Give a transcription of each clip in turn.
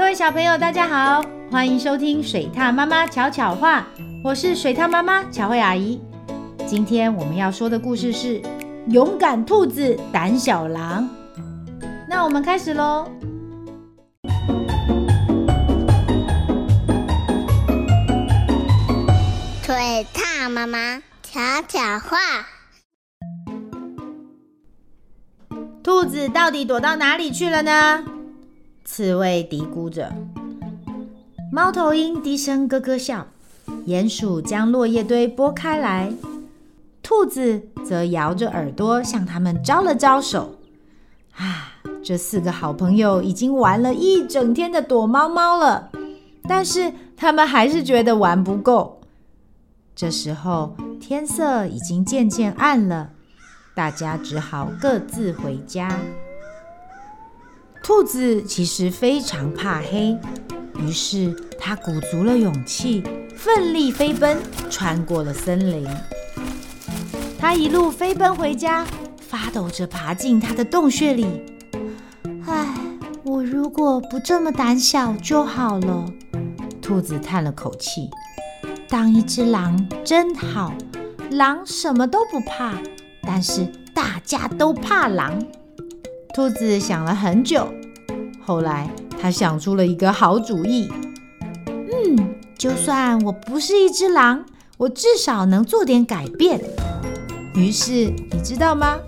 各位小朋友，大家好，欢迎收听水獭妈妈巧巧话，我是水獭妈妈巧慧阿姨。今天我们要说的故事是勇敢兔子，胆小狼。那我们开始喽。水獭妈妈巧巧话，兔子到底躲到哪里去了呢？刺猬嘀咕着，猫头鹰低声咯咯笑，鼹鼠将落叶堆拨开来，兔子则摇着耳朵向他们招了招手。啊，这四个好朋友已经玩了一整天的躲猫猫了，但是他们还是觉得玩不够。这时候天色已经渐渐暗了，大家只好各自回家。兔子其实非常怕黑，于是它鼓足了勇气，奋力飞奔，穿过了森林。它一路飞奔回家，发抖着爬进它的洞穴里。唉，我如果不这么胆小就好了。兔子叹了口气。当一只狼真好，狼什么都不怕，但是大家都怕狼。兔子想了很久，后来他想出了一个好主意。嗯，就算我不是一只狼，我至少能做点改变。于是你知道吗？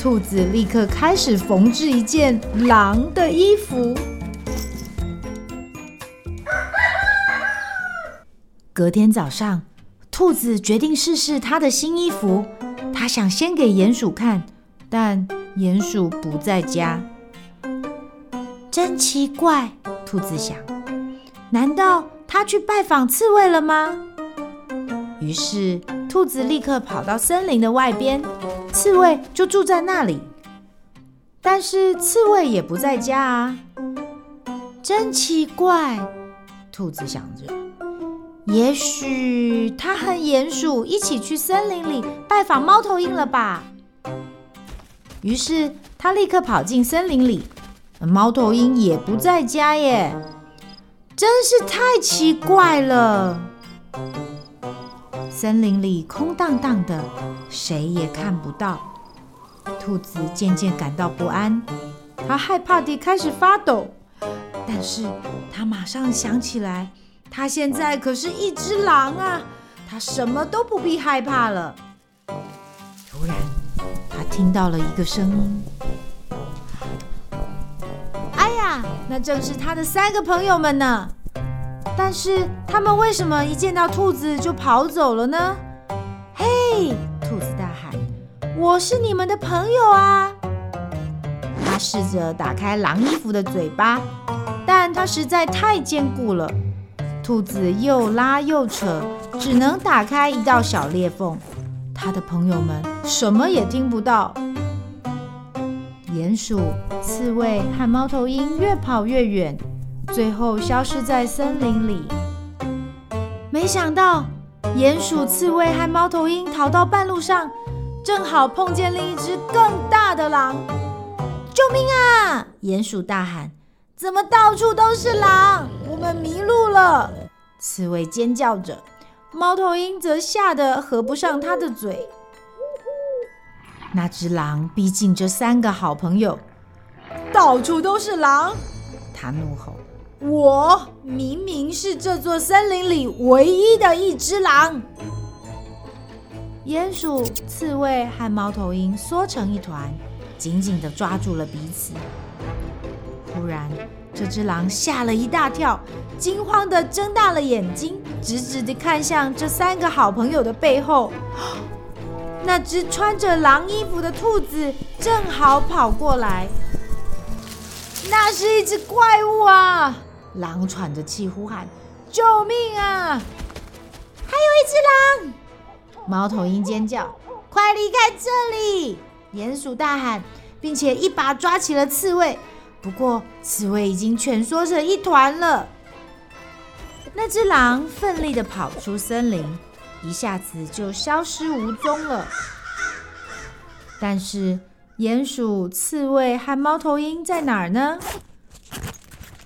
兔子立刻开始缝制一件狼的衣服。隔天早上，兔子决定试试它的新衣服。它想先给鼹鼠看，但鼹鼠不在家。真奇怪，兔子想，难道它去拜访刺猬了吗？于是，兔子立刻跑到森林的外边，刺猬就住在那里。但是刺猬也不在家啊！真奇怪，兔子想着。也许他和鼹鼠一起去森林里拜访猫头鹰了吧？于是他立刻跑进森林里，猫头鹰也不在家耶，真是太奇怪了。森林里空荡荡的，谁也看不到。兔子渐渐感到不安，它害怕地开始发抖，但是它马上想起来。他现在可是一只狼啊！他什么都不必害怕了。突然，他听到了一个声音：“呀，那正是他的三个朋友们呢！但是他们为什么一见到兔子就跑走了呢？”“嘿！”兔子大喊，“我是你们的朋友啊！”他试着打开狼衣服的嘴巴，但它实在太坚固了。兔子又拉又扯，只能打开一道小裂缝。他的朋友们什么也听不到。鼹鼠、刺猬和猫头鹰越跑越远，最后消失在森林里。没想到，鼹鼠、刺猬和猫头鹰逃到半路上，正好碰见另一只更大的狼。救命啊！鼹鼠大喊。怎么到处都是狼？我们迷路了！刺猬尖叫着，猫头鹰则吓得合不上它的嘴。那只狼逼近这三个好朋友，到处都是狼！他怒吼：“我明明是这座森林里唯一的一只狼！”鼹鼠、刺猬和猫头鹰缩成一团，紧紧地抓住了彼此。突然，这只狼吓了一大跳，惊慌地睁大了眼睛，直直地看向这三个好朋友的背后。那只穿着狼衣服的兔子正好跑过来。那是一只怪物啊！狼喘着气呼喊：“救命啊！”还有一只狼！猫头鹰尖叫：“快离开这里！”鼹鼠大喊，并且一把抓起了刺猬。不过，刺猬已经蜷缩成一团了。那只狼奋力地跑出森林，一下子就消失无踪了。但是，鼹鼠、刺猬和猫头鹰在哪儿呢？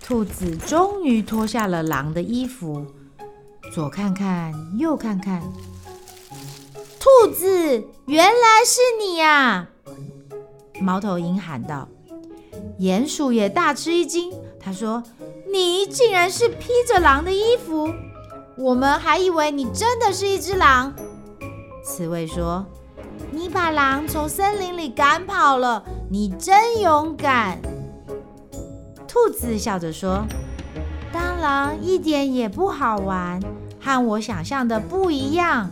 兔子终于脱下了狼的衣服，左看看，右看看。兔子，原来是你呀！猫头鹰喊道。鼹鼠也大吃一惊，他说：“你竟然是披着狼的衣服，我们还以为你真的是一只狼。”刺猬说：“你把狼从森林里赶跑了，你真勇敢。”兔子笑着说：“当狼一点也不好玩，和我想象的不一样。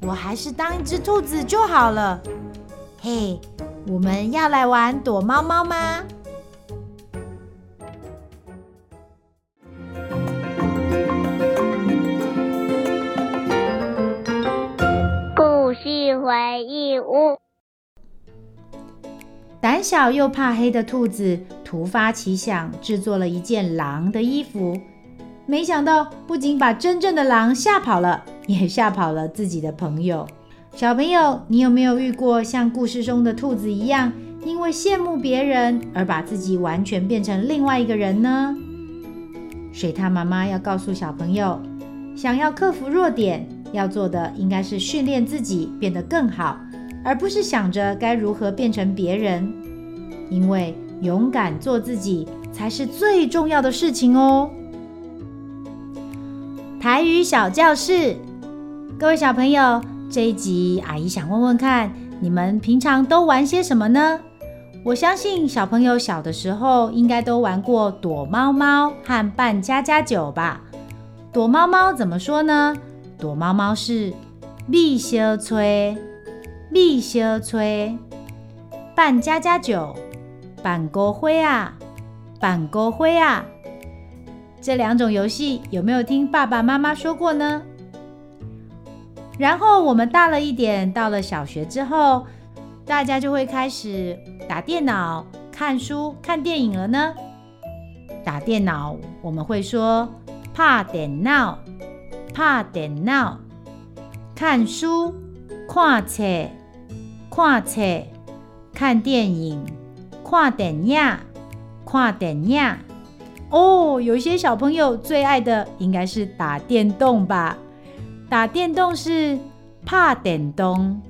我还是当一只兔子就好了。”嘿，我们要来玩躲猫猫吗？胆小又怕黑的兔子突发奇想，制作了一件狼的衣服。没想到，不仅把真正的狼吓跑了，也吓跑了自己的朋友。小朋友，你有没有遇过像故事中的兔子一样，因为羡慕别人而把自己完全变成另外一个人呢？水獭妈妈要告诉小朋友，想要克服弱点。要做的应该是训练自己变得更好，而不是想着该如何变成别人。因为勇敢做自己才是最重要的事情哦。台语小教室，各位小朋友，这一集阿姨想问问看，你们平常都玩些什么呢？我相信小朋友小的时候应该都玩过躲猫猫和扮家家酒吧。躲猫猫怎么说呢？躲猫猫是必修催，蜜小吹，扮家家酒，扮孤花仔，扮孤花仔。这两种游戏有没有听爸爸妈妈说过呢？然后我们大了一点，到了小学之后，大家就会开始打电脑、看书、看电影了呢。打电脑我们会说怕电脑。怕电脑、看书、看册、看册、看电影、看电影、看电影。哦，有些小朋友最爱的应该是打电动吧？打电动是怕电动、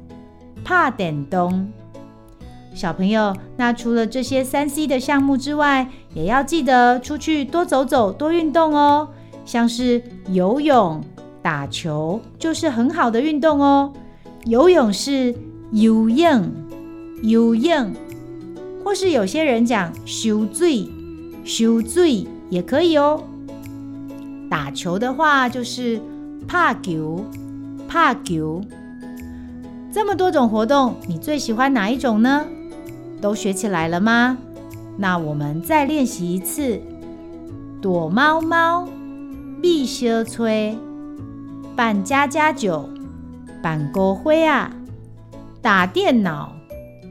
怕电动。小朋友，那除了这些三 C 的项目之外，也要记得出去多走走、多运动哦，像是游泳。打球就是很好的运动哦。游泳是游泳，游泳，或是有些人讲修水，修水也可以哦。打球的话就是怕球，怕球。这么多种活动，你最喜欢哪一种呢？都学起来了吗？那我们再练习一次：躲猫猫，蜜小吹。扮家家酒，扮孤花仔，打电脑，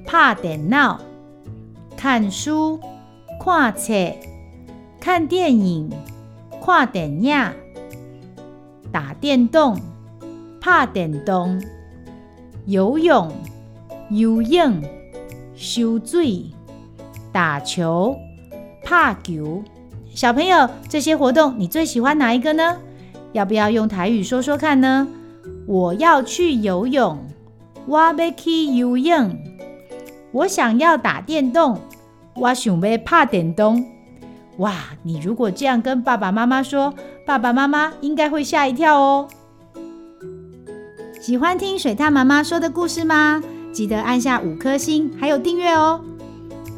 拍电脑，看书，看册，看电影，看电影，打电动，拍电动，游泳，游泳，游水，打球，拍球。小朋友，这些活动你最喜欢哪一个呢？要不要用台语说说看呢？我要去游泳，我要去游泳。我想要打电动，我想要拍电动。哇，你如果这样跟爸爸妈妈说，爸爸妈妈应该会吓一跳哦。喜欢听水獭妈妈说的故事吗？记得按下五颗星，还有订阅哦。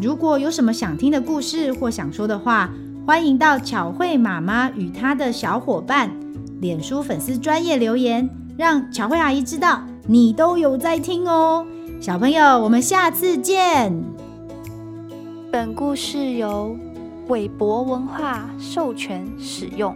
如果有什么想听的故事或想说的话，欢迎到巧慧妈妈与她的小伙伴。脸书粉丝专业留言，让巧慧阿姨知道你都有在听哦。小朋友，我们下次见。本故事由韦博文化授权使用。